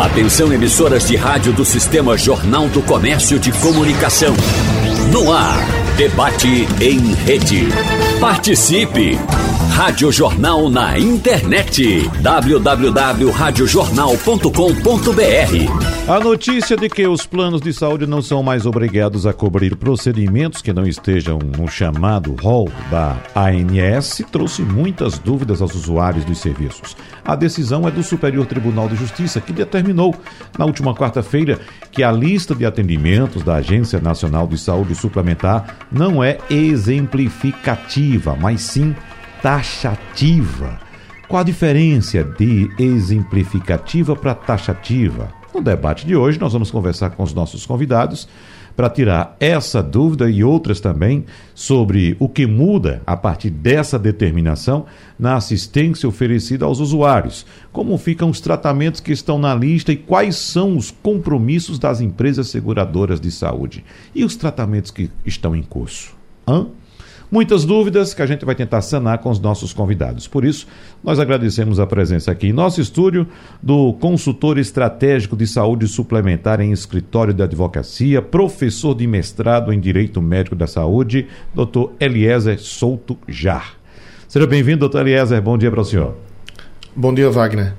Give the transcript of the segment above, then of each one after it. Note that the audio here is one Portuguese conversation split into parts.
Atenção emissoras de rádio do Sistema Jornal do Comércio de Comunicação. No ar, debate em rede. Participe! Rádio Jornal na internet. www.radiojornal.com.br A notícia de que os planos de saúde não são mais obrigados a cobrir procedimentos que não estejam no chamado rol da ANS trouxe muitas dúvidas aos usuários dos serviços. A decisão é do Superior Tribunal de Justiça, que determinou, na última quarta-feira, que a lista de atendimentos da Agência Nacional de Saúde Suplementar não é exemplificativa, mas sim taxativa. Qual a diferença de exemplificativa para taxativa? No debate de hoje, nós vamos conversar com os nossos convidados para tirar essa dúvida e outras também sobre o que muda a partir dessa determinação na assistência oferecida aos usuários, como ficam os tratamentos que estão na lista e quais são os compromissos das empresas seguradoras de saúde e os tratamentos que estão em curso. Hã? Muitas dúvidas que a gente vai tentar sanar com os nossos convidados. Por isso, nós agradecemos a presença aqui em nosso estúdio do consultor estratégico de saúde suplementar em escritório de advocacia, professor de mestrado em Direito Médico da Saúde, Dr. Eliezer Souto Jar. Seja bem-vindo, doutor Eliezer. Bom dia para o senhor. Bom dia, Wagner.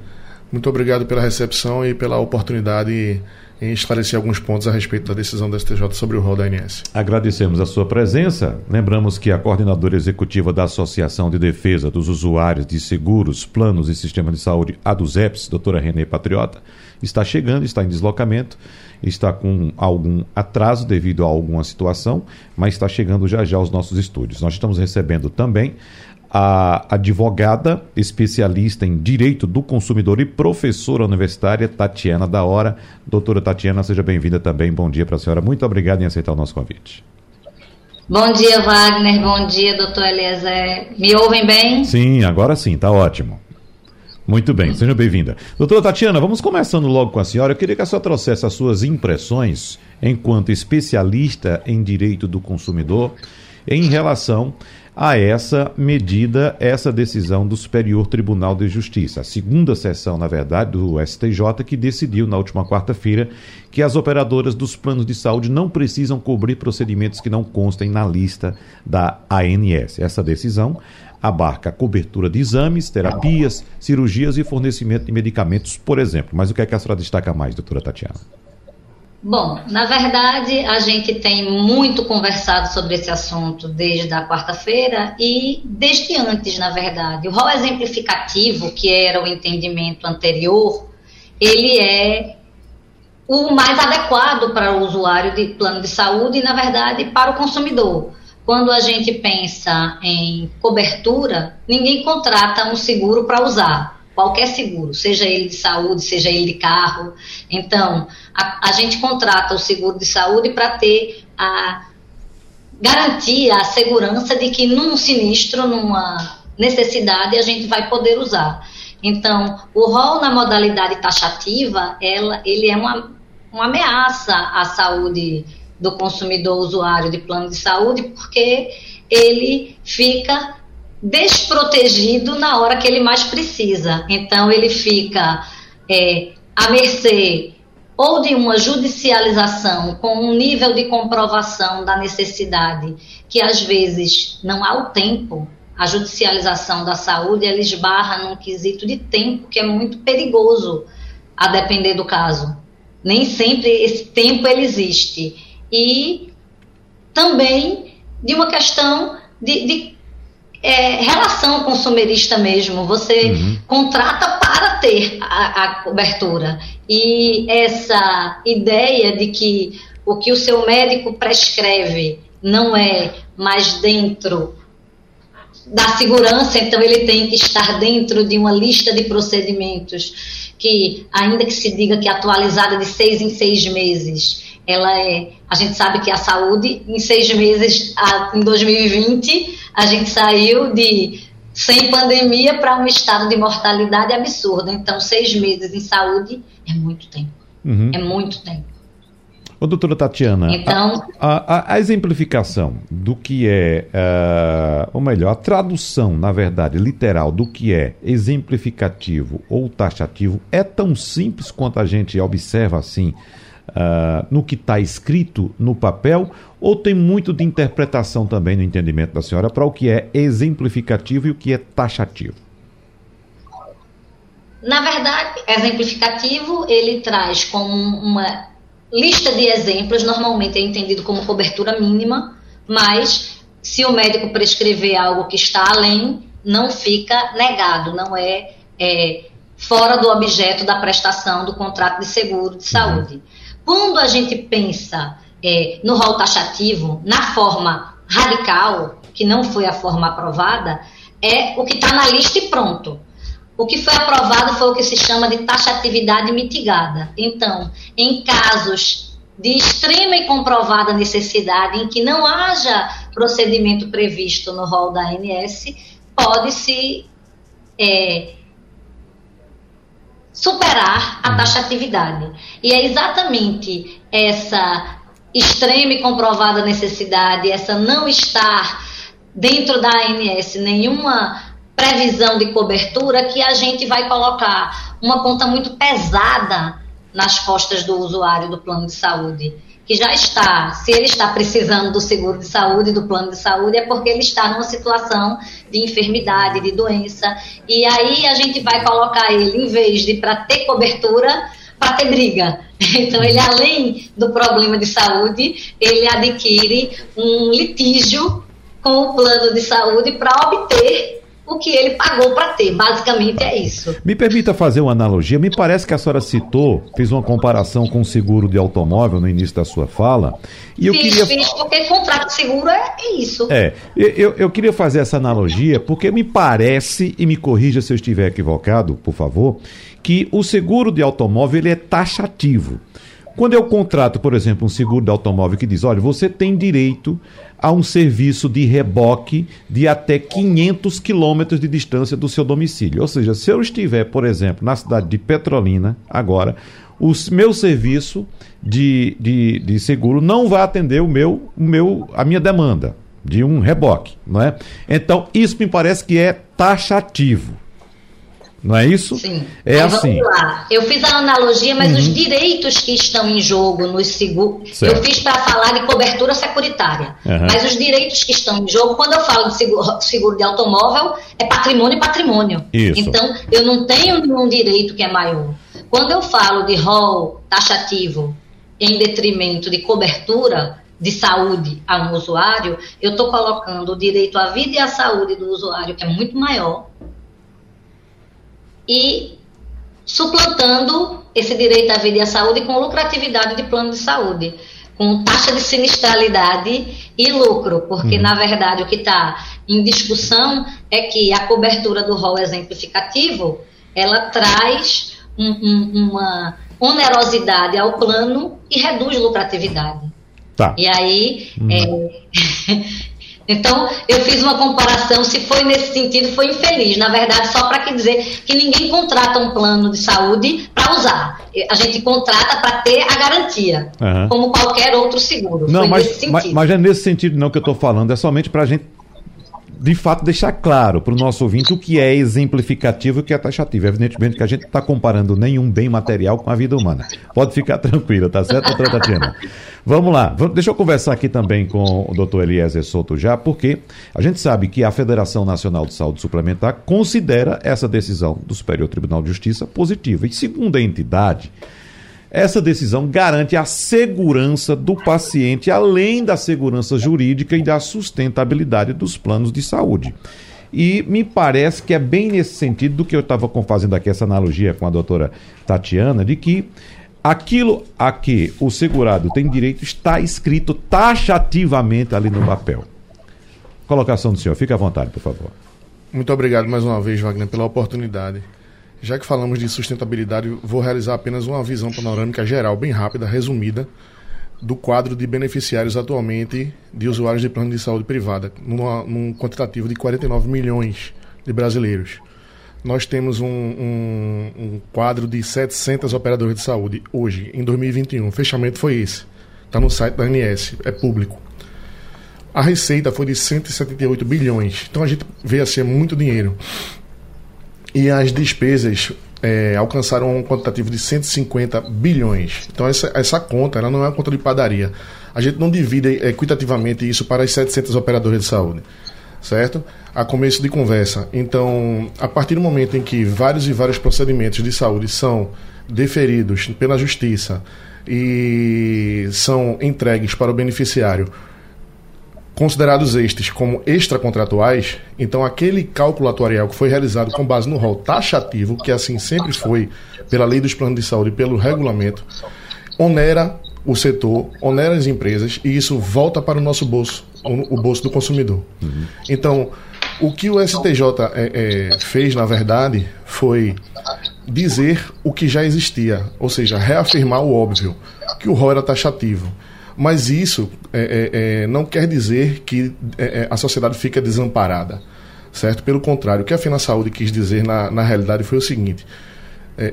Muito obrigado pela recepção e pela oportunidade em esclarecer alguns pontos a respeito da decisão do STJ sobre o rol da ANS. Agradecemos a sua presença. Lembramos que a coordenadora executiva da Associação de Defesa dos Usuários de Seguros, Planos e Sistema de Saúde, a do ZEPS, doutora Renê Patriota, está chegando, está em deslocamento, está com algum atraso devido a alguma situação, mas está chegando já já aos nossos estúdios. Nós estamos recebendo também a advogada especialista em direito do consumidor e professora universitária Tatiana da Hora. Doutora Tatiana, seja bem-vinda também. Bom dia para a senhora. Muito obrigado em aceitar o nosso convite. Bom dia, Wagner. Bom dia, doutor Eliezer. Me ouvem bem? Sim, agora sim, está ótimo. Muito bem, seja bem-vinda. Doutora Tatiana, vamos começando logo com a senhora. Eu queria que a senhora trouxesse as suas impressões enquanto especialista em direito do consumidor em relação a essa medida, essa decisão do Superior Tribunal de Justiça. A segunda sessão, na verdade, do STJ, que decidiu na última quarta-feira que as operadoras dos planos de saúde não precisam cobrir procedimentos que não constem na lista da ANS. Essa decisão abarca a cobertura de exames, terapias, cirurgias e fornecimento de medicamentos, por exemplo. Mas o que é que a senhora destaca mais, doutora Tatiana? Bom, na verdade, a gente tem muito conversado sobre esse assunto desde a quarta-feira e desde antes, na verdade. O rol exemplificativo, que era o entendimento anterior, ele é o mais adequado para o usuário de plano de saúde e, na verdade, para o consumidor. Quando a gente pensa em cobertura, ninguém contrata um seguro para usar qualquer seguro, seja ele de saúde, seja ele de carro. Então, a, a gente contrata o seguro de saúde para ter a garantia, a segurança de que num sinistro, numa necessidade, a gente vai poder usar. Então, o rol na modalidade taxativa, ela, ele é uma, uma ameaça à saúde do consumidor usuário de plano de saúde, porque ele fica desprotegido na hora que ele mais precisa. Então, ele fica é, à mercê ou de uma judicialização com um nível de comprovação da necessidade que às vezes não há o tempo. A judicialização da saúde ela esbarra num quesito de tempo que é muito perigoso a depender do caso. Nem sempre esse tempo ele existe. E também de uma questão de, de é, relação consumerista mesmo. Você uhum. contrata para ter a, a, cobertura. E essa ideia de que o que o seu médico prescreve não é mais dentro da segurança, então ele tem que estar dentro de uma lista de procedimentos que, ainda que se diga que é atualizada de seis em seis meses, ela é. A gente sabe que a saúde, em seis meses, em 2020, a gente saiu de sem pandemia para um estado de mortalidade absurdo. Então, seis meses em saúde é muito tempo. Uhum. É muito tempo. Ô, doutora Tatiana, então, a, a, a, exemplificação do que é, uh, ou melhor, a tradução, na verdade, literal do que é exemplificativo ou taxativo é tão simples quanto a gente observa assim uh, no que está escrito no papel, ou tem muito de interpretação também no entendimento da senhora para o que é exemplificativo e o que é taxativo? Na verdade, exemplificativo ele traz como uma lista de exemplos, normalmente é entendido como cobertura mínima, mas se o médico prescrever algo que está além, não fica negado, não é, é fora do objeto da prestação do contrato de seguro de saúde. Uhum. Quando a gente pensa é, no rol taxativo, na forma radical, que não foi a forma aprovada, é o que está na lista e pronto. O que foi aprovado foi o que se chama de taxatividade mitigada. Então, em casos de extrema e comprovada necessidade, em que não haja procedimento previsto no rol da ANS, pode-se é, superar a taxatividade. E é exatamente essa extrema e comprovada necessidade, essa não estar dentro da ANS nenhuma previsão de cobertura que a gente vai colocar uma conta muito pesada nas costas do usuário do plano de saúde, que já está, se ele está precisando do seguro de saúde, do plano de saúde, é porque ele está numa situação de enfermidade, de doença, e aí a gente vai colocar ele, em vez de para ter cobertura, para ter briga. Então, ele, além do problema de saúde, ele adquire um litígio com o plano de saúde para obter o que ele pagou para ter. Basicamente é isso. Me permita fazer uma analogia. Me parece que a senhora citou, fez uma comparação com o seguro de automóvel no início da sua fala. E eu fiz, queria... fiz, porque contrato de seguro é, é isso. É, eu, eu queria fazer essa analogia porque me parece, e me corrija se eu estiver equivocado, por favor, que o seguro de automóvel ele é taxativo. Quando eu contrato, por exemplo, um seguro de automóvel que diz, olha, você tem direito a um serviço de reboque de até 500 quilômetros de distância do seu domicílio. Ou seja, se eu estiver, por exemplo, na cidade de Petrolina, agora, o meu serviço de, de, de seguro não vai atender o meu, o meu, a minha demanda de um reboque, não é? Então, isso me parece que é taxativo. Não é isso? Sim. É mas assim. Vamos lá. Eu fiz a analogia, mas uhum. os direitos que estão em jogo nos seguros. Eu fiz para falar de cobertura securitária. Uhum. Mas os direitos que estão em jogo, quando eu falo de seguro, seguro de automóvel, é patrimônio e patrimônio. Isso. Então, eu não tenho nenhum direito que é maior. Quando eu falo de rol taxativo em detrimento de cobertura de saúde a um usuário, eu estou colocando o direito à vida e à saúde do usuário, que é muito maior e suplantando esse direito à vida e à saúde com lucratividade de plano de saúde, com taxa de sinistralidade e lucro, porque uhum. na verdade o que está em discussão é que a cobertura do rol exemplificativo ela traz um, um, uma onerosidade ao plano e reduz lucratividade. Tá. E aí uhum. é, Então, eu fiz uma comparação, se foi nesse sentido, foi infeliz. Na verdade, só para dizer que ninguém contrata um plano de saúde para usar. A gente contrata para ter a garantia, uhum. como qualquer outro seguro. Não, mas, mas, mas, é nesse sentido não que eu estou falando, é somente para a gente de fato deixar claro para o nosso ouvinte o que é exemplificativo e o que é taxativo. Evidentemente que a gente não está comparando nenhum bem material com a vida humana. Pode ficar tranquila, tá certo, doutora Tatiana? Vamos lá, deixa eu conversar aqui também com o doutor Eliezer Souto já, porque a gente sabe que a Federação Nacional de Saúde Suplementar considera essa decisão do Superior Tribunal de Justiça positiva. E segundo a entidade, essa decisão garante a segurança do paciente, além da segurança jurídica e da sustentabilidade dos planos de saúde. E me parece que é bem nesse sentido do que eu estava fazendo aqui essa analogia com a doutora Tatiana, de que aquilo a que o segurado tem direito está escrito taxativamente ali no papel. Colocação do senhor, fique à vontade, por favor. Muito obrigado mais uma vez, Wagner, pela oportunidade. Já que falamos de sustentabilidade, vou realizar apenas uma visão panorâmica geral, bem rápida, resumida, do quadro de beneficiários atualmente de usuários de plano de saúde privada, numa, num quantitativo de 49 milhões de brasileiros. Nós temos um, um, um quadro de 700 operadores de saúde hoje, em 2021. O fechamento foi esse. Está no site da ANS, é público. A receita foi de 178 bilhões. Então a gente vê assim, é muito dinheiro. E as despesas é, alcançaram um quantitativo de 150 bilhões. Então essa, essa conta ela não é uma conta de padaria. A gente não divide equitativamente isso para as 700 operadoras de saúde, certo? A começo de conversa. Então, a partir do momento em que vários e vários procedimentos de saúde são deferidos pela justiça e são entregues para o beneficiário considerados estes como extracontratuais, então aquele cálculo atuarial que foi realizado com base no rol taxativo, que assim sempre foi pela lei dos planos de saúde e pelo regulamento, onera o setor, onera as empresas e isso volta para o nosso bolso, o, bolso do consumidor. Uhum. Então, o que o STJ é, é, fez, na verdade, foi dizer o que já existia, ou seja, reafirmar o óbvio, que o rol era taxativo. Mas isso é, é, é não quer dizer que é, é, a sociedade fica desamparada, certo? Pelo contrário, o que a Fina Saúde quis dizer na, na realidade foi o seguinte: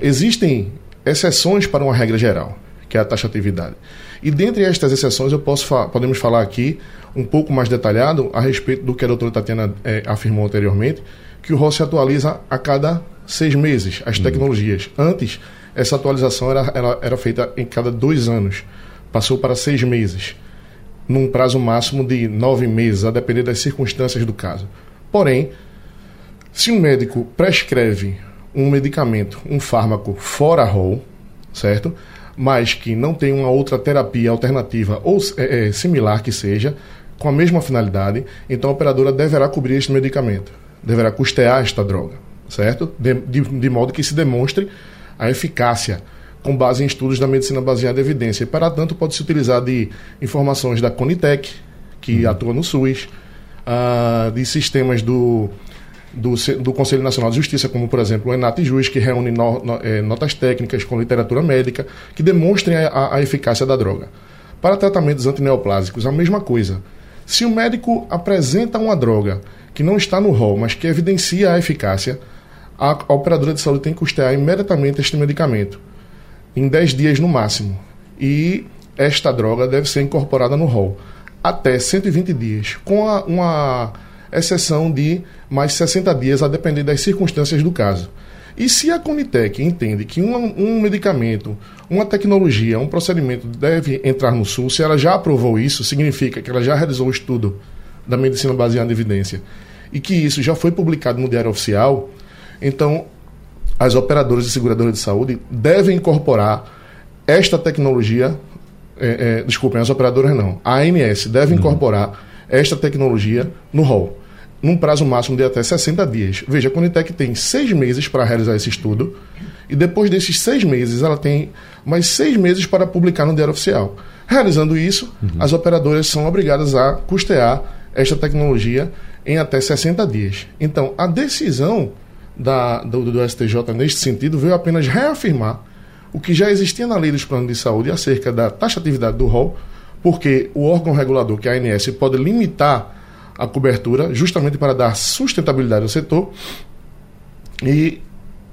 existem exceções para uma regra geral, que é a taxatividade. E dentre estas exceções, eu posso podemos falar aqui um pouco mais detalhado a respeito do que a doutora Tatiana afirmou anteriormente, que o ROS se atualiza a cada seis meses, as uhum. tecnologias. Antes, essa atualização era, era, era feita em cada dois anos passou para seis meses, num prazo máximo de nove meses, a depender das circunstâncias do caso. Porém, se um médico prescreve um medicamento, um fármaco fora rol, certo? Mas que não tem uma outra terapia alternativa ou é, é, similar que seja, com a mesma finalidade, então a operadora deverá cobrir este medicamento, deverá custear esta droga, certo? De, de, de modo que se demonstre a eficácia com base em estudos da medicina baseada em evidência. E, para tanto, pode se utilizar de informações da Conitec, que uhum. atua no SUS, uh, de sistemas do, do, do, Conselho Nacional de Justiça, como, por exemplo, o Enat Jus, que reúne no, no, é, notas técnicas com literatura médica, que demonstrem a, a, a eficácia da droga. Para tratamentos antineoplásicos, a mesma coisa. Se o médico apresenta uma droga que não está no rol, mas que evidencia a eficácia, a, a operadora de saúde tem que custear imediatamente este medicamento em 10 dias no máximo. E esta droga deve ser incorporada no rol até 120 dias, com a, uma exceção de mais 60 dias, a depender das circunstâncias do caso. E se a Conitec entende que um, um, medicamento, uma tecnologia, um procedimento deve entrar no SUS, se ela já aprovou isso, significa que ela já realizou o estudo da medicina baseada em evidência e que isso já foi publicado no Diário Oficial, então as operadoras e seguradoras de saúde devem incorporar esta tecnologia. É, é, desculpem, as operadoras não. A ANS deve uhum. incorporar esta tecnologia no rol, num prazo máximo de até 60 dias. Veja, a Conitec tem seis meses para realizar esse estudo, e depois desses seis meses, ela tem mais seis meses para publicar no Diário Oficial. Realizando isso, uhum. as operadoras são obrigadas a custear esta tecnologia em até 60 dias. Então, a decisão da, do, do STJ neste sentido veio apenas reafirmar o que já existia na lei dos planos de saúde acerca da taxatividade do rol, porque o órgão regulador, que é a ANS, pode limitar a cobertura justamente para dar sustentabilidade ao setor e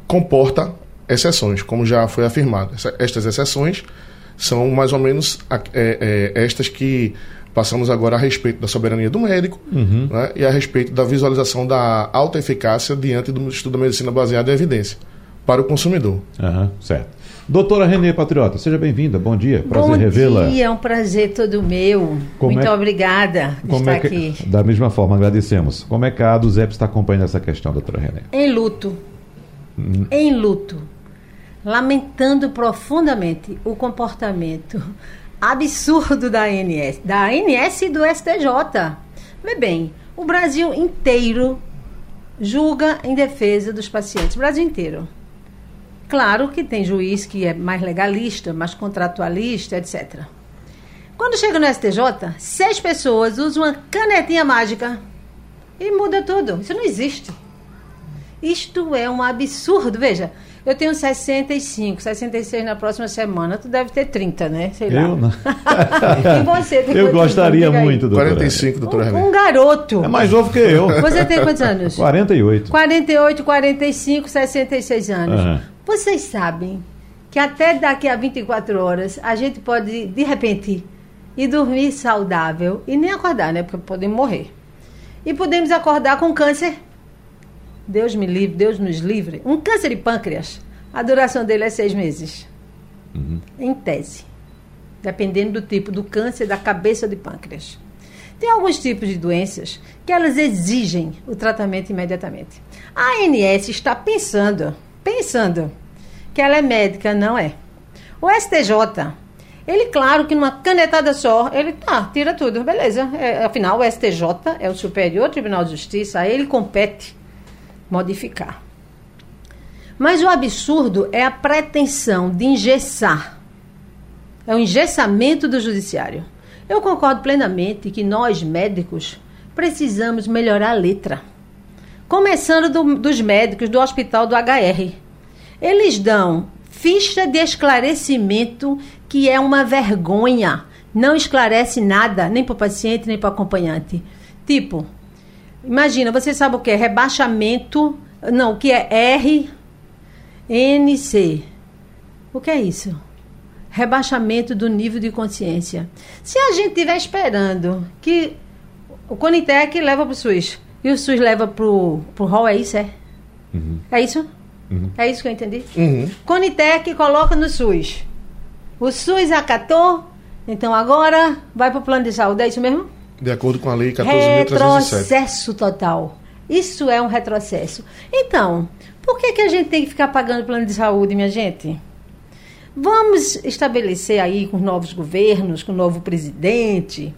comporta exceções, como já foi afirmado. Estas exceções são mais ou menos é, é, estas que Passamos agora a respeito da soberania do médico uhum. né, e a respeito da visualização da alta eficácia diante do estudo da medicina baseada em evidência para o consumidor. Uhum, certo. Doutora Renê Patriota, seja bem-vinda. Bom dia. Prazer revê-la. Bom dia, é um prazer todo meu. Como Muito é... obrigada Como estar é que... aqui. Da mesma forma, agradecemos. Como é que a ADUZEP está acompanhando essa questão, doutora Renê? Em luto. Hum. Em luto. Lamentando profundamente o comportamento absurdo da ANS, da ANS e do STJ. Vê bem, o Brasil inteiro julga em defesa dos pacientes, o Brasil inteiro. Claro que tem juiz que é mais legalista, mais contratualista, etc. Quando chega no STJ, seis pessoas usam uma canetinha mágica e muda tudo. Isso não existe. Isto é um absurdo. Veja, eu tenho 65, 66 na próxima semana. Tu deve ter 30, né? Sei lá. Eu não. e você tem Eu gostaria muito, doutora. 45, doutora um, um garoto. É mais novo que eu. Você tem quantos anos? 48. 48, 45, 66 anos. Uhum. Vocês sabem que até daqui a 24 horas a gente pode, de repente, e dormir saudável e nem acordar, né? Porque podemos morrer. E podemos acordar com câncer. Deus me livre, Deus nos livre. Um câncer de pâncreas, a duração dele é seis meses. Uhum. Em tese. Dependendo do tipo do câncer da cabeça de pâncreas. Tem alguns tipos de doenças que elas exigem o tratamento imediatamente. A ANS está pensando, pensando que ela é médica, não é. O STJ, ele, claro que numa canetada só, ele tá, tira tudo, beleza. É, afinal, o STJ é o Superior Tribunal de Justiça, a ele compete modificar. Mas o absurdo é a pretensão de engessar. É o engessamento do judiciário. Eu concordo plenamente que nós, médicos, precisamos melhorar a letra. Começando do, dos médicos do hospital do HR. Eles dão ficha de esclarecimento que é uma vergonha. Não esclarece nada, nem para o paciente, nem para o acompanhante. Tipo, imagina, você sabe o que é rebaixamento, não, o que é RNC. O que é isso? rebaixamento do nível de consciência. Se a gente estiver esperando que o Conitec leva para o SUS e o SUS leva para o ROL, é isso, é? Uhum. É isso? Uhum. É isso que eu entendi? Uhum. Conitec coloca no SUS. O SUS acatou, então agora vai para o plano de saúde, é isso mesmo? De acordo com a lei 14.307. Retrocesso total. Isso é um retrocesso. Então, por que, que a gente tem que ficar pagando plano de saúde, minha gente? Vamos estabelecer aí com os novos governos, com o novo presidente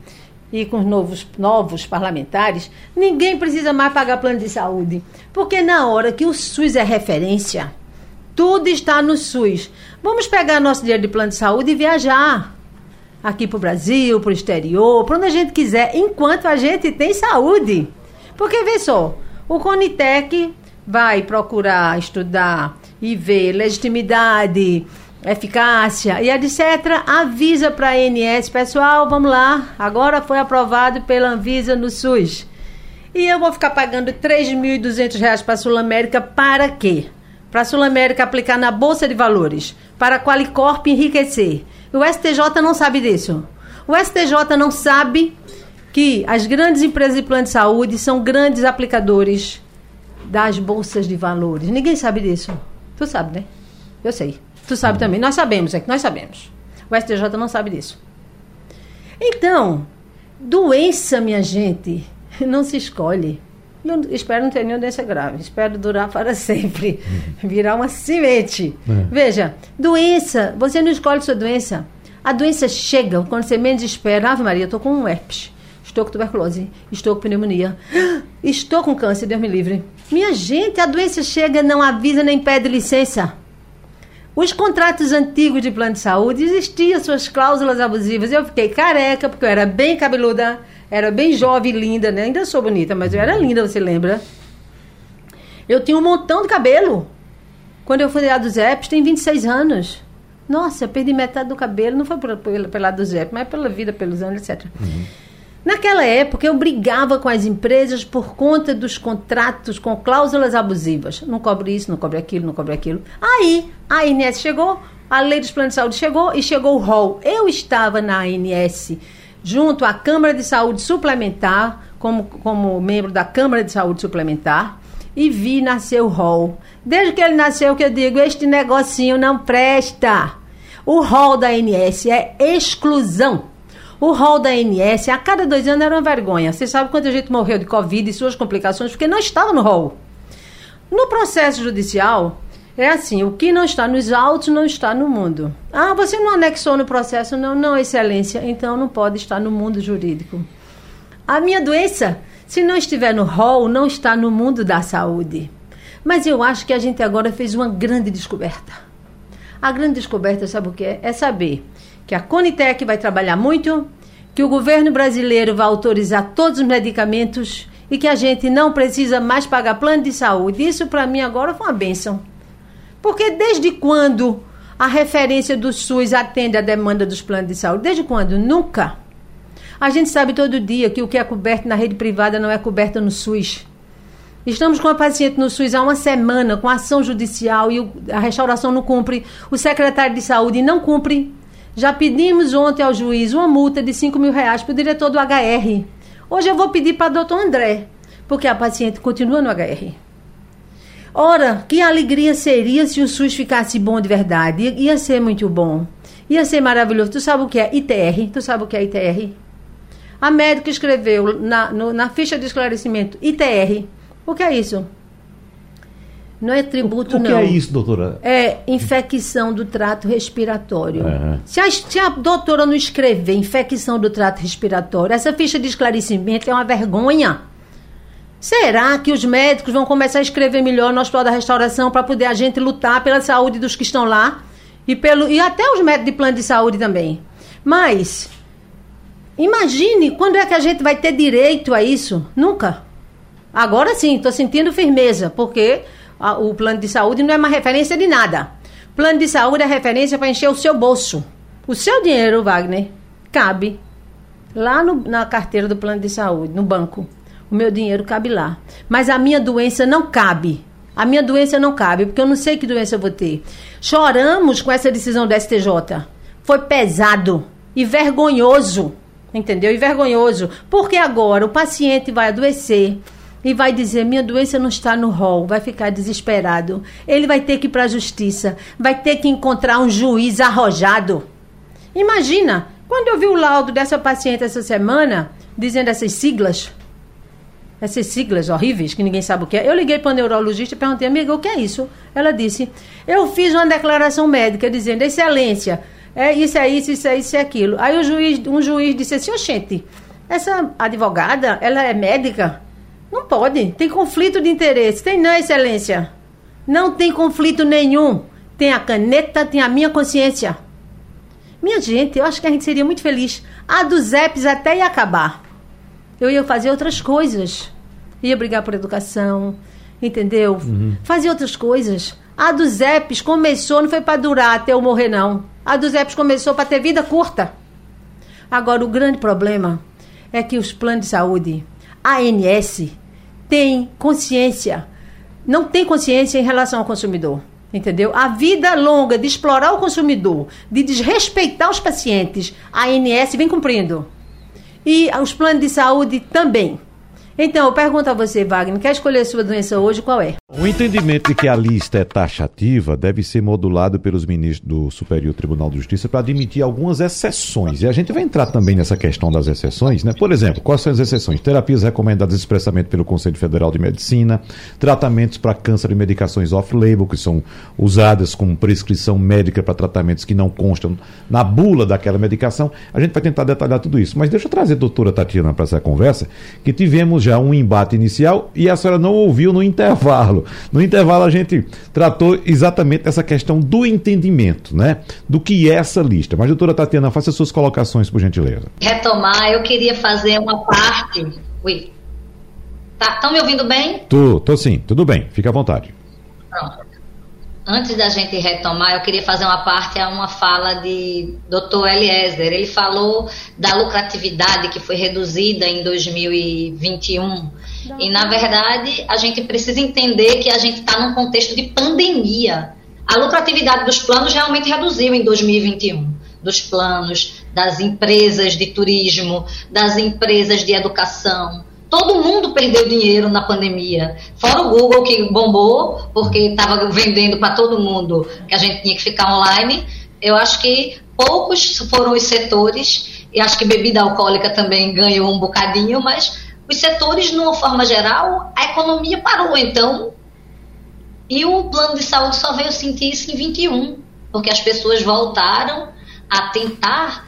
e com os novos, novos parlamentares, ninguém precisa mais pagar plano de saúde. Porque na hora que o SUS é referência, tudo está no SUS. Vamos pegar nosso dinheiro de plano de saúde e viajar aqui para o Brasil, para o exterior, para onde a gente quiser, enquanto a gente tem saúde. Porque, vê só, o Conitec vai procurar estudar e ver legitimidade eficácia e etc., avisa para a ANS, pessoal, vamos lá, agora foi aprovado pela Anvisa no SUS. E eu vou ficar pagando R$ 3.200 para a Sul América para quê? Para a Sul América aplicar na Bolsa de Valores, para a Qualicorp enriquecer. O STJ não sabe disso. O STJ não sabe que as grandes empresas de plano de saúde são grandes aplicadores das bolsas de valores. Ninguém sabe disso. Tu sabe, né? Eu sei. Tu sabe também. Nós sabemos, é que nós sabemos. O STJ não sabe disso. Então, doença, minha gente, não se escolhe. Não, espero não ter nenhuma doença grave. Espero durar para sempre. Virar uma semente. É. Veja, doença, você não escolhe sua doença. A doença chega quando você menos espera. Ave Maria, estou com um herpes. Estou com tuberculose. Estou com pneumonia. Estou com câncer, Deus me livre. Minha gente, a doença chega, não avisa nem pede licença. Os contratos antigos de plano de saúde existiam suas cláusulas abusivas. Eu fiquei careca, porque eu era bem cabeluda, era bem jovem, linda, né? Ainda sou bonita, mas eu era linda, você lembra? Eu tinha um montão de cabelo. Quando eu fui lá do ZEP, tem 26 anos. Nossa, eu perdi metade do cabelo, não foi pela, pela, do ZEP, mas pela vida, pelos anos, etc. Uhum. Naquela época, eu brigava com as empresas por conta dos contratos com cláusulas abusivas. Não cobre isso, não cobre aquilo, não cobre aquilo. Aí, a ANS chegou, a lei dos planos de saúde chegou e chegou o rol. Eu estava na ANS junto à Câmara de Saúde Suplementar, como, como membro da Câmara de Saúde Suplementar, e vi nascer o rol. Desde que ele nasceu, que eu digo, este negocinho não presta. O rol da ANS é exclusão. O rol da ANS a cada dois anos era uma vergonha. Você sabe quanta gente morreu de Covid e suas complicações porque não estava no rol. No processo judicial, é assim: o que não está nos autos não está no mundo. Ah, você não anexou no processo? Não, não, excelência. Então não pode estar no mundo jurídico. A minha doença, se não estiver no rol, não está no mundo da saúde. Mas eu acho que a gente agora fez uma grande descoberta. A grande descoberta, sabe o que é? É saber que a Conitec vai trabalhar muito, que o governo brasileiro vai autorizar todos os medicamentos e que a gente não precisa mais pagar plano de saúde. Isso para mim agora foi uma benção. Porque desde quando a referência do SUS atende a demanda dos planos de saúde? Desde quando? Nunca. A gente sabe todo dia que o que é coberto na rede privada não é coberto no SUS. Estamos com a paciente no SUS há uma semana, com ação judicial, e a restauração não cumpre, o secretário de saúde não cumpre Já pedimos ontem ao juiz uma multa de 5 mil reais para o diretor do HR. Hoje eu vou pedir para o doutor André, porque a paciente continua no HR. Ora, que alegria seria se o SUS ficasse bom de verdade. Ia ser muito bom. Ia ser maravilhoso. Tu sabe o que é ITR? Tu sabe o que é ITR? A médica escreveu na, no, na ficha de esclarecimento ITR. O que é isso? Não é tributo, o, o não. O que é isso, doutora? É infecção do trato respiratório. Uhum. Se, a, se a doutora não escrever infecção do trato respiratório, essa ficha de esclarecimento é uma vergonha. Será que os médicos vão começar a escrever melhor no Hospital da Restauração para poder a gente lutar pela saúde dos que estão lá? E, pelo, e até os médicos de plano de saúde também. Mas, imagine quando é que a gente vai ter direito a isso? Nunca. Agora sim, estou sentindo firmeza, porque a, o plano de saúde não é uma referência de nada. Plano de saúde é referência para encher o seu bolso. O seu dinheiro, Wagner, cabe lá no, na carteira do plano de saúde, no banco. O meu dinheiro cabe lá. Mas a minha doença não cabe. A minha doença não cabe, porque eu não sei que doença eu vou ter. Choramos com essa decisão do STJ. Foi pesado e vergonhoso. Entendeu? E vergonhoso. Porque agora o paciente vai adoecer e vai dizer: minha doença não está no rol, vai ficar desesperado. Ele vai ter que ir para a justiça, vai ter que encontrar um juiz arrojado. Imagina, quando eu vi o laudo dessa paciente essa semana, dizendo essas siglas, essas siglas horríveis que ninguém sabe o que é. Eu liguei para o neurologista e perguntei, amiga, o que é isso? Ela disse, eu fiz uma declaração médica dizendo, excelência, é isso, é isso, isso é isso, é aquilo. Aí o juiz, um juiz disse assim, oxente, essa advogada, ela é médica? Não pode, tem conflito de interesse. Tem não, excelência. Não tem conflito nenhum. Tem a caneta, tem a minha consciência. Minha gente, eu acho que a gente seria muito feliz. A dos EPs até ia acabar eu ia fazer outras coisas. Ia brigar por educação, entendeu? Uhum. Fazer outras coisas. A dos EPs começou, não foi para durar até eu morrer, não. A dos EPs começou para ter vida curta. Agora, o grande problema é que os planos de saúde, a ANS, tem consciência, não tem consciência em relação ao consumidor. Entendeu? A vida longa de explorar o consumidor, de desrespeitar os pacientes, a ANS vem cumprindo e os planos de saúde também. Então, eu pergunto a você, Wagner, quer escolher sua doença hoje? Qual é? O entendimento de que a lista é taxativa deve ser modulado pelos ministros do Superior Tribunal de Justiça para admitir algumas exceções. E a gente vai entrar também nessa questão das exceções, né? Por exemplo, quais são as exceções? Terapias recomendadas expressamente pelo Conselho Federal de Medicina, tratamentos para câncer e medicações off-label, que são usadas como prescrição médica para tratamentos que não constam na bula daquela medicação. A gente vai tentar detalhar tudo isso. Mas deixa eu trazer a doutora Tatiana para essa conversa, que tivemos já um embate inicial e a senhora não ouviu no intervalo. No intervalo a gente tratou exatamente essa questão do entendimento, né? Do que é essa lista. Mas, doutora Tatiana, faça suas colocações, por gentileza. Retomar, eu queria fazer uma parte. Ui. Tá, estão me ouvindo bem? Tô, tô sim, tudo bem, fica à vontade. Pronto. Antes da gente retomar, eu queria fazer uma parte a uma fala de Dr. Eliezer. Ele falou da lucratividade que foi reduzida em 2021. E, na verdade, a gente precisa entender que a gente está num contexto de pandemia. A lucratividade dos planos realmente reduziu em 2021 dos planos, das empresas de turismo, das empresas de educação, Todo mundo perdeu dinheiro na pandemia. Fora o Google que bombou, porque estava vendendo para todo mundo que a gente tinha que ficar online. Eu acho que poucos foram os setores, e acho que bebida alcoólica também ganhou um bocadinho, mas os setores, de uma forma geral, a economia parou. Então, e o plano de saúde só veio sentir isso em 21, porque as pessoas voltaram a tentar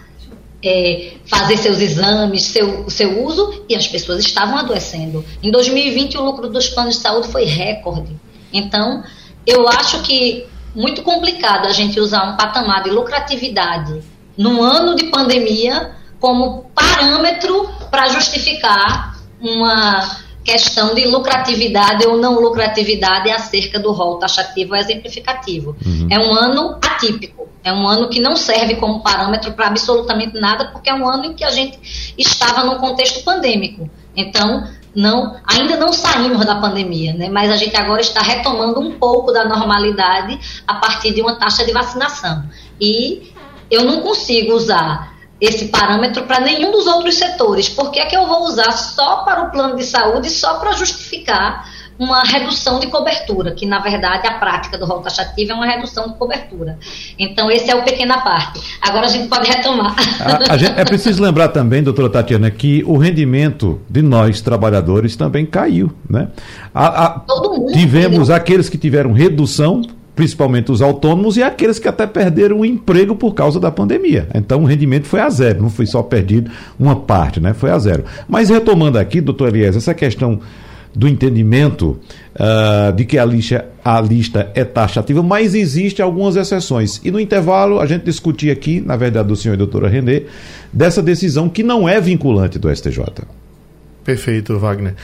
é, fazer seus exames, seu, seu uso, e as pessoas estavam adoecendo. Em 2020, o lucro dos planos de saúde foi recorde. Então, eu acho que muito complicado a gente usar um patamar de lucratividade num ano de pandemia como parâmetro para justificar uma questão de lucratividade ou não lucratividade acerca do rol taxativo exemplificativo. Uhum. É um ano atípico, é um ano que não serve como parâmetro para absolutamente nada, porque é um ano em que a gente estava num contexto pandêmico. Então, não, ainda não saímos da pandemia, né? mas a gente agora está retomando um pouco da normalidade a partir de uma taxa de vacinação. E eu não consigo usar esse parâmetro para nenhum dos outros setores. Por que é que eu vou usar só para o plano de saúde, só para justificar uma redução de cobertura, que na verdade a prática do rol taxativo é uma redução de cobertura. Então, esse é o pequena parte. Agora a gente pode retomar. A, a gente, é preciso lembrar também, doutora Tatiana, que o rendimento de nós, trabalhadores, também caiu. Né? A, a, Todo mundo. Tivemos aqueles que tiveram redução principalmente os autônomos e aqueles que até perderam o emprego por causa da pandemia. Então o rendimento foi a zero, não foi só perdido uma parte, né? Foi a zero. Mas retomando aqui, doutor Elias, essa questão do entendimento uh, de que a lista, a lista é taxativa, mas existe algumas exceções. E no intervalo a gente discutia aqui, na verdade, do senhor e doutora Renê, dessa decisão que não é vinculante do STJ. Perfeito, Wagner.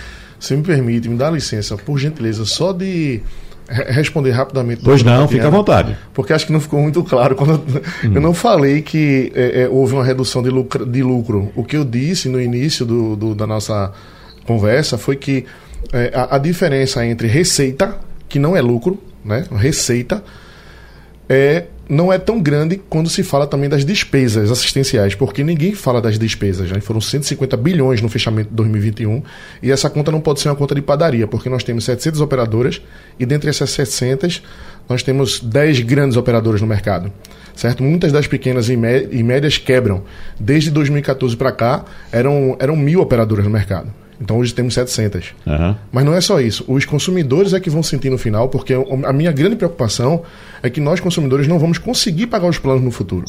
Se me permite, me dá licença, por gentileza, só de responder rapidamente. Pois não, fica à vontade. Porque acho que não ficou muito claro. Quando eu, hum. eu não falei que é, é, houve uma redução de lucro, de lucro. O que eu disse no início do, do da nossa conversa foi que é, a, a, diferença entre receita, que não é lucro, né? Receita, é, não é tão grande quando se fala também das despesas assistenciais, porque ninguém fala das despesas. Já né? foram 150 bilhões no fechamento de 2021 e essa conta não pode ser uma conta de padaria, porque nós temos 700 operadoras e dentre essas 700 nós temos 10 grandes operadoras no mercado. Certo? Muitas das pequenas e, médias quebram. Desde 2014 para cá, eram, eram mil operadoras no mercado. Então hoje temos 700. Uhum. Mas não é só isso. Os consumidores é que vão sentir no final, porque a minha grande preocupação é que nós, consumidores, não vamos conseguir pagar os planos no futuro.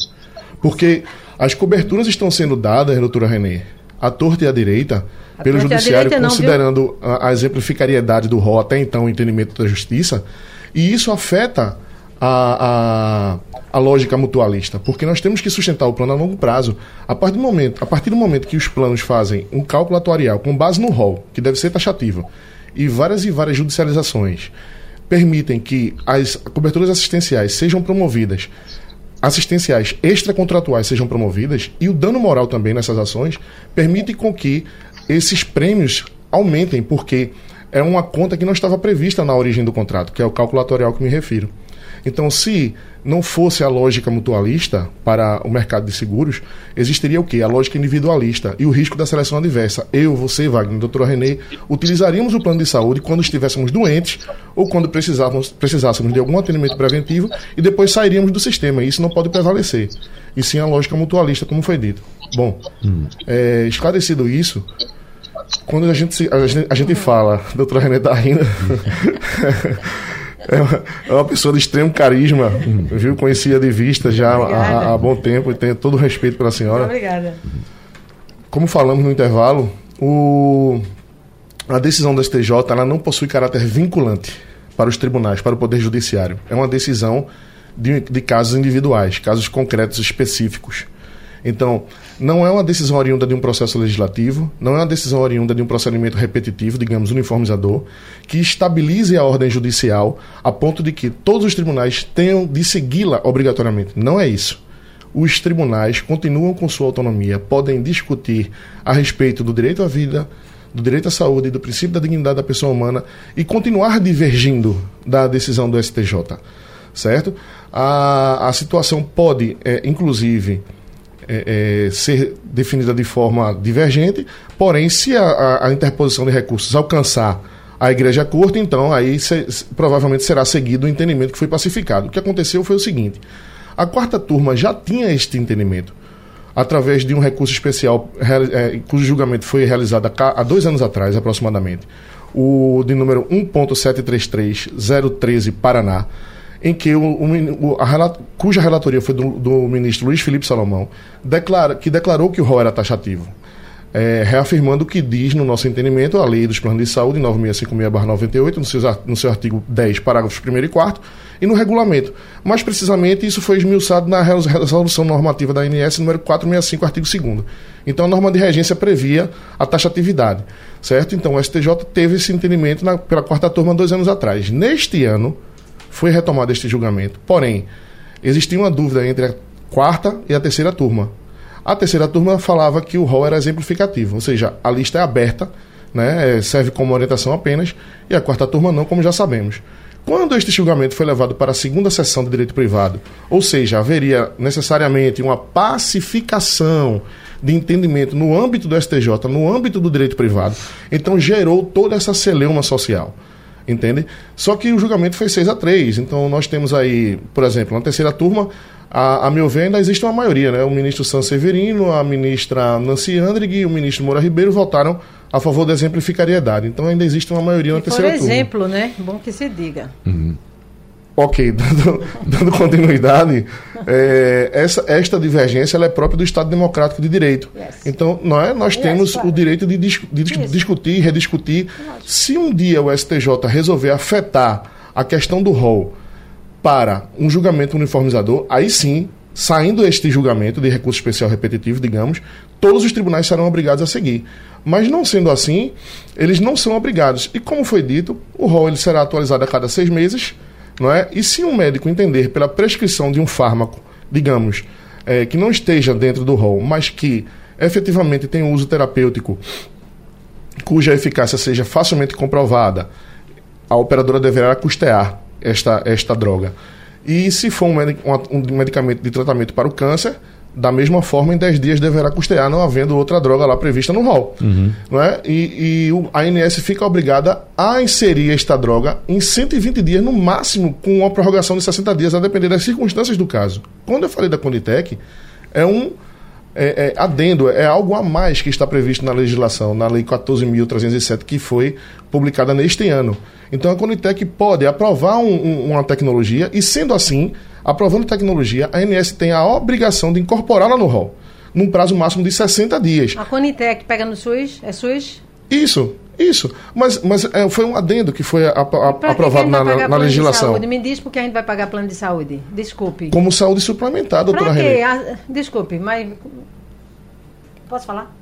Porque as coberturas estão sendo dadas, doutora Renê, à torta e à direita, a pelo judiciário, direita, considerando não, a, a, exemplificariedade do rol até então, o entendimento da justiça, e isso afeta a, a, a, lógica mutualista, porque nós temos que sustentar o plano a longo prazo. A partir do momento, a partir do momento que os planos fazem um cálculo atuarial com base no rol, que deve ser taxativo, e várias e várias judicializações permitem que as coberturas assistenciais sejam promovidas, assistenciais extracontratuais sejam promovidas, e o dano moral também nessas ações permite com que esses prêmios aumentem, porque é uma conta que não estava prevista na origem do contrato, que é o calculatorial que me refiro. Então, se não fosse a lógica mutualista para o mercado de seguros, existiria o quê? A lógica individualista e o risco da seleção adversa. Eu, você, Wagner, doutora Renê, utilizaríamos o plano de saúde quando estivéssemos doentes ou quando precisávamos, precisássemos de algum atendimento preventivo e depois sairíamos do sistema. Isso não pode prevalecer. E sim a lógica mutualista, como foi dito. Bom, é, esclarecido isso, quando a gente, a gente, a gente fala, doutora Renê está rindo. É uma, é uma pessoa de extremo carisma, viu? Conhecia de vista já há, há, bom tempo e tenho todo o respeito pela senhora. Obrigada. Como falamos no intervalo, o, a decisão do STJ ela não possui caráter vinculante para os tribunais, para o Poder Judiciário. É uma decisão de, de casos individuais, casos concretos específicos. Então, não é uma decisão oriunda de um processo legislativo, não é uma decisão oriunda de um procedimento repetitivo, digamos, uniformizador, que estabilize a ordem judicial a ponto de que todos os tribunais tenham de segui-la obrigatoriamente. Não é isso. Os tribunais continuam com sua autonomia, podem discutir a respeito do direito à vida, do direito à saúde, do princípio da dignidade da pessoa humana e continuar divergindo da decisão do STJ. Certo? A, a situação pode, é, inclusive, é, é, ser definida de forma divergente, porém, se a, a, a, interposição de recursos alcançar a igreja curta, então aí se, provavelmente será seguido o entendimento que foi pacificado. O que aconteceu foi o seguinte: a quarta turma já tinha este entendimento através de um recurso especial é, cujo julgamento foi realizado há dois anos atrás, aproximadamente, o de número 1.733013 Paraná em que o, o, a, cuja relatoria foi do, do, ministro Luiz Felipe Salomão, declara, que declarou que o rol era taxativo. É, reafirmando o que diz no nosso entendimento a Lei dos Planos de Saúde 9656-98, no, no seu artigo 10, parágrafos 1 e 4, e no regulamento. Mais precisamente, isso foi esmiuçado na resolução normativa da ANS número 465, artigo 2 Então, a norma de regência previa a taxatividade, certo? Então, o STJ teve esse entendimento na, pela quarta turma dois anos atrás. Neste ano, foi retomado este julgamento. Porém, existia uma dúvida entre a quarta e a terceira turma. A terceira turma falava que o rol era exemplificativo, ou seja, a lista é aberta, né, serve como orientação apenas, e a quarta turma não, como já sabemos. Quando este julgamento foi levado para a segunda sessão de direito privado, ou seja, haveria necessariamente uma pacificação de entendimento no âmbito do STJ, no âmbito do direito privado, então gerou toda essa celeuma social. Entende? Só que o julgamento foi 6 a 3 Então nós temos aí, por exemplo, na terceira turma, a, a, meu ver, ainda existe uma maioria, né? O ministro San Severino, a ministra Nancy Andrighi e o ministro Moura Ribeiro votaram a favor da exemplificariedade. Então ainda existe uma maioria na terceira turma. Por exemplo, né? Bom que se diga. Uhum. Ok, dando, dando continuidade, é, essa, esta divergência é própria do Estado Democrático de Direito. Yes. Então, não é, nós yes, temos claro. o direito de, dis, de dis, discutir, rediscutir. Se um dia o STJ resolver afetar a questão do rol para um julgamento uniformizador, aí sim, saindo este julgamento de recurso especial repetitivo, digamos, todos os tribunais serão obrigados a seguir. Mas não sendo assim, eles não são obrigados. E como foi dito, o rol ele será atualizado a cada seis meses não é? E se um médico entender pela prescrição de um fármaco, digamos, é, que não esteja dentro do rol, mas que efetivamente tem um uso terapêutico cuja eficácia seja facilmente comprovada, a operadora deverá custear esta, esta droga. E se for um, um medicamento de tratamento para o câncer, da mesma forma, em 10 dias deverá custear, não havendo outra droga lá prevista no rol. Uhum. Não é? E, e a ANS fica obrigada a inserir esta droga em 120 dias, no máximo, com uma prorrogação de 60 dias, a depender das circunstâncias do caso. Quando eu falei da Conitec, é um é, é, adendo, é algo a mais que está previsto na legislação, na Lei 14.307, que foi publicada neste ano. Então a Conitec pode aprovar um, um, uma tecnologia e, sendo assim, aprovando tecnologia, a ANS tem a obrigação de incorporá-la no rol, num prazo máximo de 60 dias. A Conitec pega no SUS? É SUS? Isso, isso. Mas, mas é, foi um adendo que foi a, a, aprovado na, na, na legislação. Me diz por que a gente vai pagar plano de saúde. Desculpe. Como saúde suplementar, doutora René. Ah, desculpe, mas. Posso falar?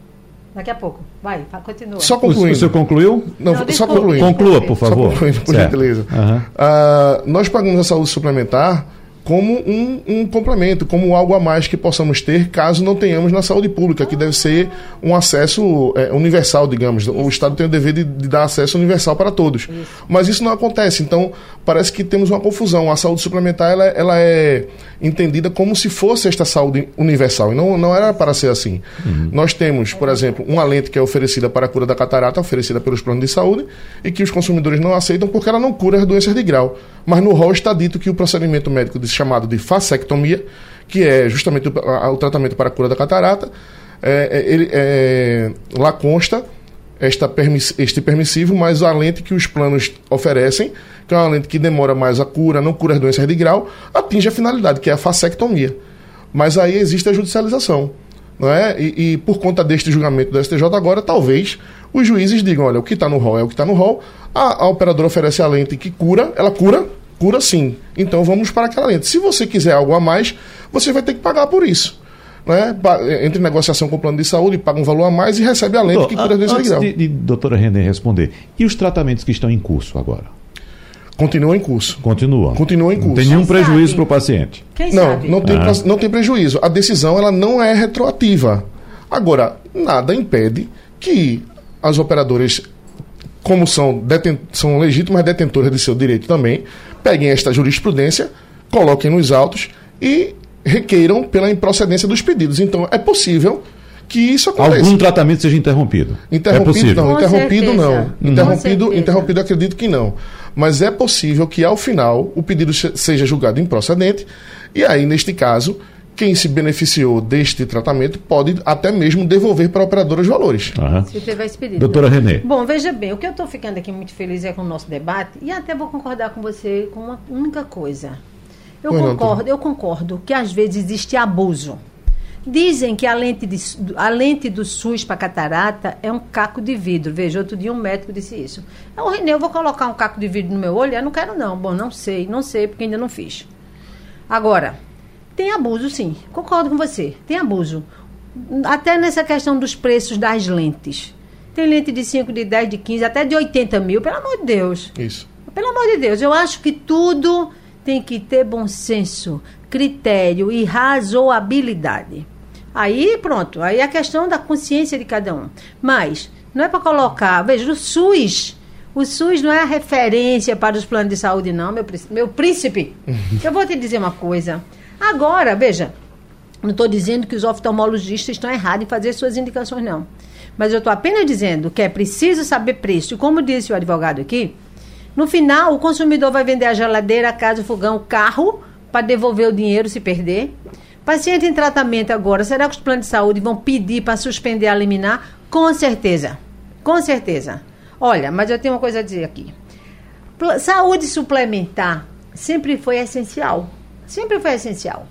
Daqui a pouco. Vai, continua. Só concluindo. O senhor concluiu? Não, Não só concluindo. Conclua, por favor. Só concluindo, por gentileza. Uhum. Uh, nós pagamos a saúde suplementar como um, um, complemento, como algo a mais que possamos ter caso não tenhamos na saúde pública, que deve ser um acesso é, universal, digamos. Isso. O Estado tem o dever de, de, dar acesso universal para todos. Isso. Mas isso não acontece. Então, parece que temos uma confusão. A saúde suplementar ela, ela é entendida como se fosse esta saúde universal. E não, não era para ser assim. Uhum. Nós temos, por exemplo, uma lente que é oferecida para a cura da catarata, oferecida pelos planos de saúde, e que os consumidores não aceitam porque ela não cura as doenças de grau. Mas no rol está dito que o procedimento médico de, chamado de facectomia, que é justamente o, a, o tratamento para a cura da catarata, é, é, ele, é, lá consta esta permiss, este permissivo, mas a lente que os planos oferecem, que é uma lente que demora mais a cura, não cura as doenças de grau, atinge a finalidade, que é a facectomia. Mas aí existe a judicialização. Não é? E, e por conta deste julgamento do STJ agora, talvez os juízes digam, olha, o que está no rol é o que está no rol, a, a operadora oferece a lente que cura, ela cura, cura sim. Então vamos para aquela lente. Se você quiser algo a mais, você vai ter que pagar por isso né, entre negociação com o plano de saúde, paga um valor a mais e recebe a lente Doutor, que cura a doença de grau. De, de doutora René responder, e os tratamentos que estão em curso agora? Continuam em curso. Continuam. Continuam em curso. Não tem nenhum Quem prejuízo para o paciente. Quem não, sabe? não tem, ah. não tem prejuízo. A decisão ela não é retroativa. Agora, nada impede que as operadoras, como são, deten são legítimas detentoras de seu direito também, peguem esta jurisprudência, coloquem nos autos e requeiram pela improcedência dos pedidos. Então, é possível que isso aconteça. Algum tratamento seja interrompido. Interrompido é possível. não, Com interrompido certeza. não. Interrompido, interrompido acredito que não. Mas é possível que ao final o pedido seja julgado improcedente e aí neste caso quem se beneficiou deste tratamento pode até mesmo devolver para a operadora os valores. Uhum. Se tiver esse pedido. Doutora Renê. Bom, veja bem, o que eu estou ficando aqui muito feliz é com o nosso debate e até vou concordar com você com uma única coisa. Eu concordo, eu concordo que às vezes existe abuso. Dizem que a lente, de, a lente do SUS para catarata é um caco de vidro. Veja, outro dia um médico disse isso. O Renê, eu vou colocar um caco de vidro no meu olho? Eu não quero não. Bom, não sei, não sei, porque ainda não fiz. Agora, tem abuso sim. Concordo com você. Tem abuso. Até nessa questão dos preços das lentes. Tem lente de 5, de 10, de 15, até de 80 mil. Pelo amor de Deus. Isso. Pelo amor de Deus. Eu acho que tudo tem que ter bom senso, critério e razoabilidade. Aí pronto, aí é a questão da consciência de cada um. Mas não é para colocar, veja, o SUS, O SUS não é a referência para os planos de saúde, não, meu, meu príncipe. Eu vou te dizer uma coisa. Agora, veja, não estou dizendo que os oftalmologistas estão errados em fazer suas indicações, não. Mas eu estou apenas dizendo que é preciso saber preço. Como disse o advogado aqui, no final o consumidor vai vender a geladeira, a casa, o fogão, o carro para devolver o dinheiro se perder. Paciente em tratamento agora, será que os planos de saúde vão pedir para suspender a liminar? Com certeza. Com certeza. Olha, mas eu tenho uma coisa a dizer aqui. Saúde suplementar sempre foi essencial. Sempre foi essencial.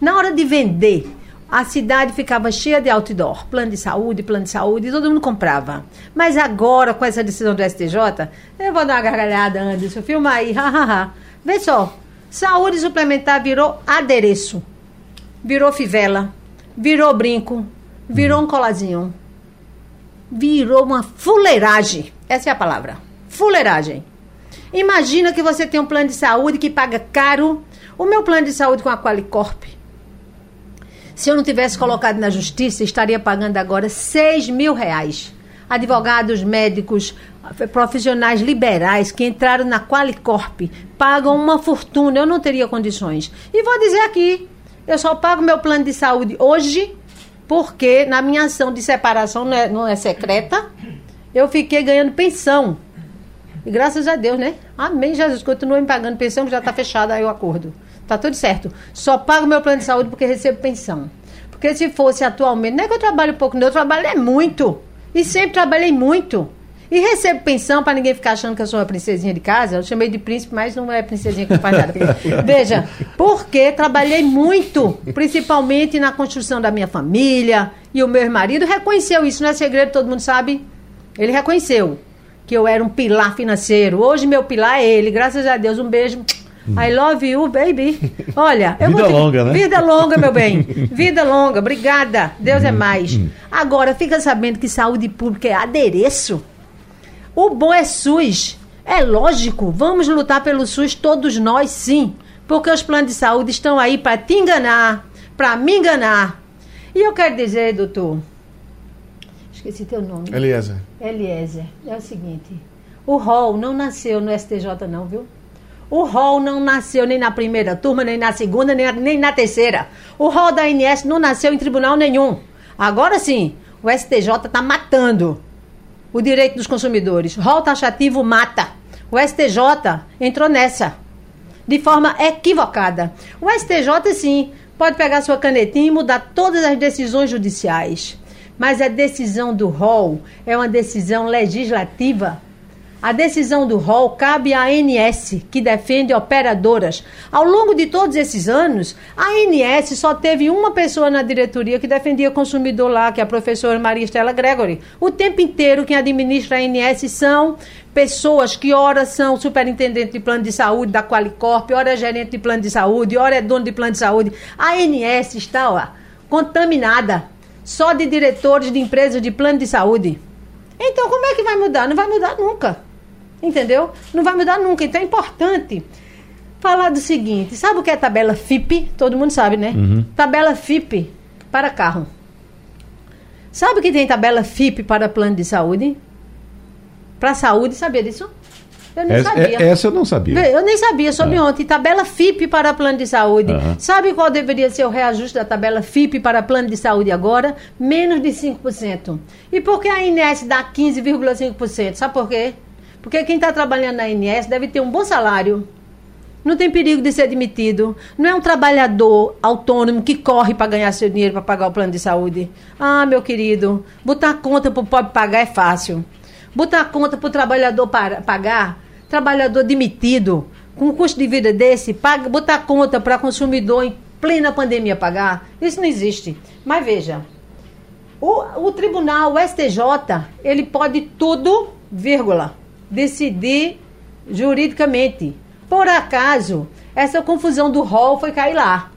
Na hora de vender, a cidade ficava cheia de outdoor, plano de saúde, plano de saúde, todo mundo comprava. Mas agora, com essa decisão do STJ, eu vou dar uma gargalhada, Anderson, filma aí, hahaha. Vê só, saúde suplementar virou adereço, virou fivela, virou brinco, virou um colazinho, virou uma fuleiragem. Essa é a palavra. Fuleiragem. Imagina que você tem um plano de saúde que paga caro. O meu plano de saúde com a Qualicorp. Se eu não tivesse colocado na justiça, estaria pagando agora 6 mil reais. Advogados, médicos, profissionais liberais que entraram na Qualicorp pagam uma fortuna. Eu não teria condições. E vou dizer aqui: eu só pago meu plano de saúde hoje porque na minha ação de separação não é, não é secreta eu fiquei ganhando pensão. E graças a Deus, né? Amém, Jesus. Continua me pagando pensão, que já está fechado aí o acordo. Tá tudo certo. Só pago meu plano de saúde porque recebo pensão. Porque se fosse atualmente, não é que eu trabalho pouco, não, eu trabalho é muito. E sempre trabalhei muito. E recebo pensão para ninguém ficar achando que eu sou uma princesinha de casa. Eu chamei de príncipe, mas não é princesinha que faz nada. Veja, porque trabalhei muito, principalmente na construção da minha família. E o meu marido reconheceu isso, não é segredo, todo mundo sabe. Ele reconheceu que eu era um pilar financeiro. Hoje meu pilar é ele, graças a Deus. Um beijo. I love you, baby. Olha, eu vida longa, né? Vida longa, meu bem. Vida longa. Obrigada. Deus é mais. Agora, fica sabendo que saúde pública é adereço. O bom é SUS. É lógico. Vamos lutar pelo SUS todos nós, sim. Porque os planos de saúde estão aí para te enganar, para me enganar. E eu quero dizer, doutor, esqueci teu nome. Eliezer. Eliezer. É o seguinte: o Hall não nasceu no STJ, não, viu? O Hall não nasceu nem na primeira turma, nem na segunda, nem, nem na terceira. O Hall da ANS não nasceu em tribunal nenhum. Agora sim, o STJ está matando o direito dos consumidores. Rol taxativo mata. O STJ entrou nessa de forma equivocada. O STJ, sim, pode pegar sua canetinha e mudar todas as decisões judiciais. Mas a decisão do rol é uma decisão legislativa. A decisão do rol cabe à ANS, que defende operadoras. Ao longo de todos esses anos, a ANS só teve uma pessoa na diretoria que defendia consumidor lá, que é a professora Maria Estela Gregory. O tempo inteiro quem administra a ANS são pessoas que ora são superintendente de plano de saúde da Qualicorp, ora é gerente de plano de saúde, ora é dono de plano de saúde. A ANS está ó, contaminada só de diretores de empresas de plano de saúde. Então, como é que vai mudar? Não vai mudar nunca. Entendeu? Não vai mudar nunca. Então, é importante falar do seguinte: sabe o que é tabela FIP? Todo mundo sabe, né? Uhum. Tabela FIP para carro. Sabe que tem tabela FIP para plano de saúde? Para saúde, sabia disso? Eu não essa, sabia. Essa eu não sabia. Eu nem sabia, soube ah. ontem. Tabela FIP para plano de saúde. Uhum. Sabe qual deveria ser o reajuste da tabela FIP para plano de saúde agora? Menos de 5%. E por que a INS dá 15,5%? Sabe por quê? Porque quem está trabalhando na INS deve ter um bom salário. Não tem perigo de ser demitido. Não é um trabalhador autônomo que corre para ganhar seu dinheiro para pagar o plano de saúde. Ah, meu querido, botar conta para o pobre pagar é fácil. Botar conta para o trabalhador pagar trabalhador demitido, com um custo de vida desse, paga, botar conta para consumidor em plena pandemia pagar, isso não existe. Mas veja, o, o tribunal, o STJ, ele pode tudo, vírgula, decidir juridicamente. Por acaso, essa confusão do rol foi cair lá.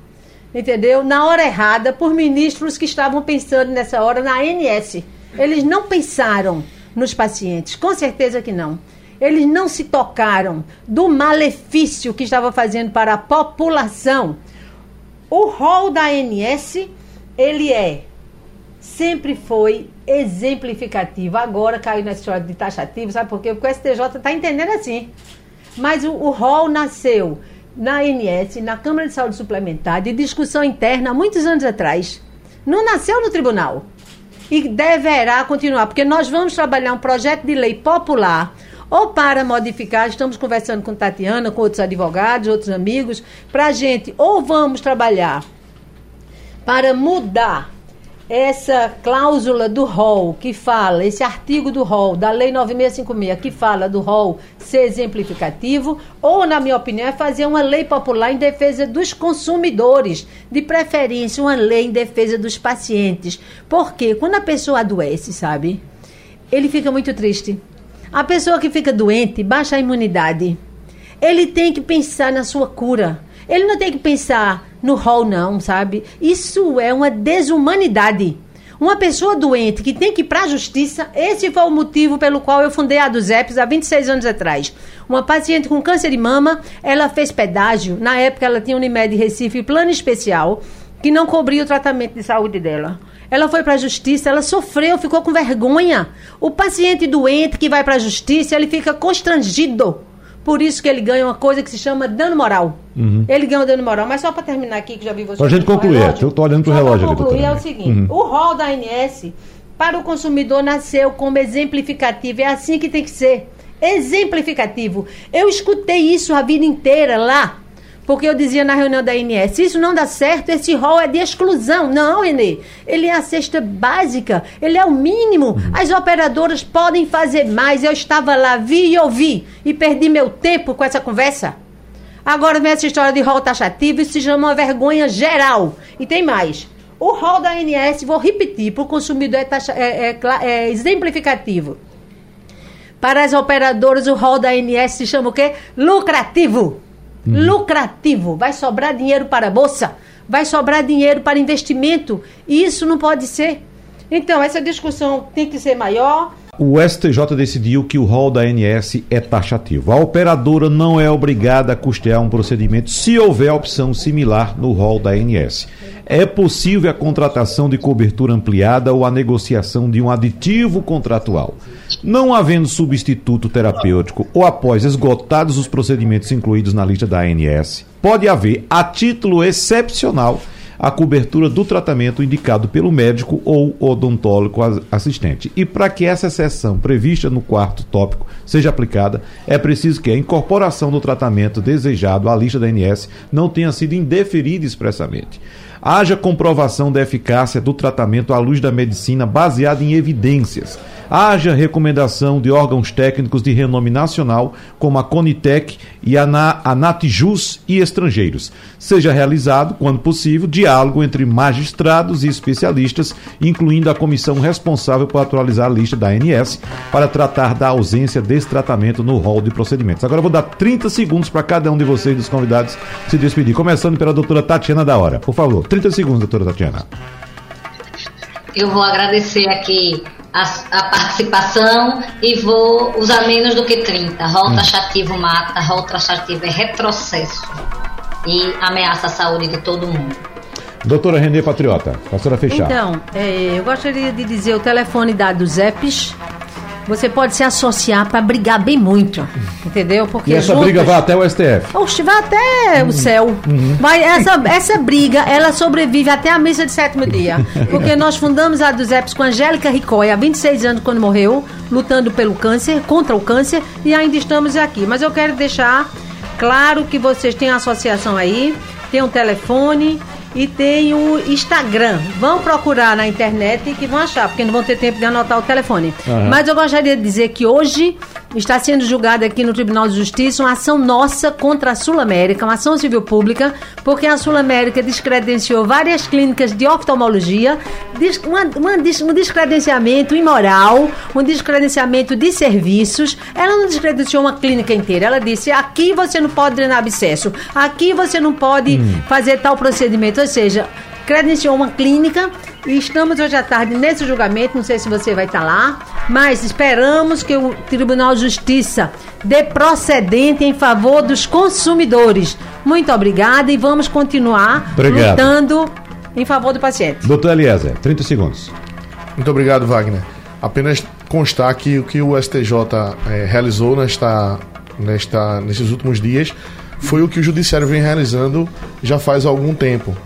Entendeu? Na hora errada, por ministros que estavam pensando nessa hora na ANS. Eles não pensaram nos pacientes, com certeza que não. Eles não se tocaram do malefício que estava fazendo para a população. O rol da ANS, ele é sempre foi exemplificativo. Agora caiu na história de taxativo, sabe por quê? Porque o STJ está entendendo assim. Mas o, o rol nasceu na ANS, na Câmara de Saúde Suplementar, de discussão interna muitos anos atrás. Não nasceu no tribunal. E deverá continuar, porque nós vamos trabalhar um projeto de lei popular ou para modificar, estamos conversando com Tatiana, com outros advogados, outros amigos, para a gente, ou vamos trabalhar para mudar essa cláusula do rol que fala, esse artigo do rol da Lei 9656 que fala do rol ser exemplificativo, ou, na minha opinião, é fazer uma lei popular em defesa dos consumidores, de preferência, uma lei em defesa dos pacientes. Porque quando a pessoa adoece, sabe, ele fica muito triste. A pessoa que fica doente baixa a imunidade. Ele tem que pensar na sua cura. Ele não tem que pensar no rol, não, sabe? Isso é uma desumanidade. Uma pessoa doente que tem que ir para a justiça, esse foi o motivo pelo qual eu fundei a dos EPS há 26 anos atrás. Uma paciente com câncer de mama, ela fez pedágio. Na época, ela tinha Unimed Recife plano especial que não cobria o tratamento de saúde dela. Ela foi para a justiça, ela sofreu, ficou com vergonha. O paciente doente que vai para a justiça, ele fica constrangido por isso que ele ganha uma coisa que se chama dano moral. Uhum. Ele ganha um dano moral. Mas só para terminar aqui, que já vi você. Para a gente concluir, eu estou olhando para o relógio ali, concluir é o seguinte: uhum. o rol da ANS para o consumidor nasceu como exemplificativo. É assim que tem que ser. Exemplificativo. Eu escutei isso a vida inteira lá porque eu dizia na reunião da INS, se isso não dá certo, esse rol é de exclusão. Não, Renê. Ele é a cesta básica, ele é o mínimo. Uhum. As operadoras podem fazer mais. Eu estava lá, vi e ouvi, e perdi meu tempo com essa conversa. Agora vem essa história de rol taxativo, isso se chama uma vergonha geral. E tem mais. O rol da ANS, vou repetir, para o consumidor é, taxa, é, é, é exemplificativo. Para as operadoras, o rol da ANS se chama o quê? Lucrativo. Lucrativo. Vai sobrar dinheiro para a bolsa, vai sobrar dinheiro para investimento. E isso não pode ser. Então, essa discussão tem que ser maior. O STJ decidiu que o rol da ANS é taxativo. A operadora não é obrigada a custear um procedimento se houver opção similar no rol da ANS. É possível a contratação de cobertura ampliada ou a negociação de um aditivo contratual. Não havendo substituto terapêutico ou após esgotados os procedimentos incluídos na lista da ANS, pode haver, a título excepcional, a cobertura do tratamento indicado pelo médico ou odontólogo assistente. E para que essa exceção prevista no quarto tópico seja aplicada, é preciso que a incorporação do tratamento desejado à lista da ANS não tenha sido indeferida expressamente haja comprovação da eficácia do tratamento à luz da medicina baseada em evidências haja recomendação de órgãos técnicos de renome nacional, como a Conitec e a, Na, a Natjus e estrangeiros. Seja realizado, quando possível, diálogo entre magistrados e especialistas, incluindo a comissão responsável por atualizar a lista da ANS, para tratar da ausência desse tratamento no rol de procedimentos. Agora eu vou dar 30 segundos para cada um de vocês, dos convidados, se despedir, começando pela doutora Tatiana da Hora. Por favor, 30 segundos, doutora Tatiana. Eu vou agradecer aqui a, a, participação e vou usar menos do que 30. Rol hum. taxativo mata, rol taxativo é retrocesso e ameaça a saúde de todo mundo. Doutora Renê Patriota, pastora fechar. Então, é, eu gostaria de dizer o telefone da dos EPs você pode se associar para brigar bem muito, entendeu? Porque e essa briga vai até o STF. Oxe, vai até uhum. o céu. Uhum. Vai, essa, essa briga, ela sobrevive até a missa de sétimo dia. Porque nós fundamos a dos EPS com a Angélica Ricóia há 26 anos, quando morreu, lutando pelo câncer, contra o câncer, e ainda estamos aqui. Mas eu quero deixar claro que vocês têm a associação aí, tem um telefone, e tem o Instagram. Vão procurar na internet que vão achar, porque não vão ter tempo de anotar o telefone. Uhum. Mas eu gostaria de dizer que hoje está sendo julgada aqui no Tribunal de Justiça uma ação nossa contra a Sul América, uma ação civil pública, porque a Sul América descredenciou várias clínicas de oftalmologia, um descredenciamento imoral, um descredenciamento de serviços. Ela não descredenciou uma clínica inteira, ela disse: aqui você não pode drenar abscesso, aqui você não pode hum. fazer tal procedimento, ou seja, credenciou uma clínica e estamos hoje à tarde nesse julgamento. Não sei se você vai estar lá, mas esperamos que o Tribunal de Justiça dê procedente em favor dos consumidores. Muito obrigada e vamos continuar Obrigado. lutando em favor do paciente. Doutor Eliezer, 30 segundos. Muito obrigado, Wagner. Apenas constar que o que o STJ é, realizou nesta, nesta, nesses últimos dias foi o que o Judiciário vem realizando já faz algum tempo.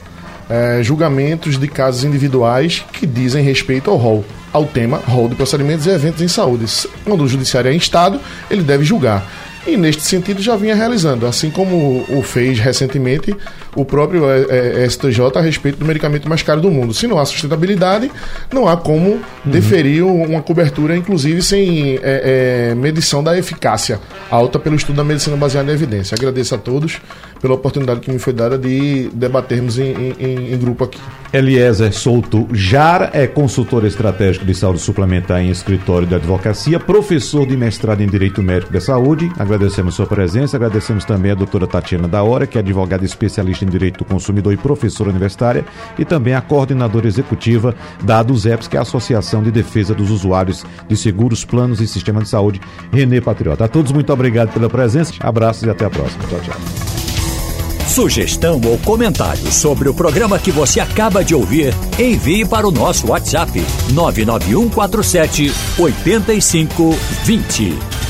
É, julgamentos de casos individuais que dizem respeito ao rol, ao tema rol de procedimentos e eventos em saúde. Quando o Judiciário é em Estado, ele deve julgar e neste sentido já vinha realizando, assim como o fez recentemente o próprio é, é, STJ a respeito do medicamento mais caro do mundo. Se não há sustentabilidade, não há como uhum. deferir uma cobertura, inclusive sem é, é, medição da eficácia alta pelo estudo da medicina baseada em evidência. Agradeço a todos pela oportunidade que me foi dada de debatermos em, em, em grupo aqui. Eliezer Souto Jar é consultor estratégico de saúde suplementar em escritório de advocacia, professor de mestrado em Direito Médico da Saúde. Agradecemos sua presença, agradecemos também a doutora Tatiana da Hora, que é advogada em Direito do Consumidor e professora universitária, e também a coordenadora executiva da ADUSEPS, que é a Associação de Defesa dos Usuários de Seguros, Planos e Sistema de Saúde, Renê Patriota. A todos, muito obrigado pela presença, abraços e até a próxima. Tchau, tchau. Sugestão ou comentário sobre o programa que você acaba de ouvir, envie para o nosso WhatsApp 99147 8520.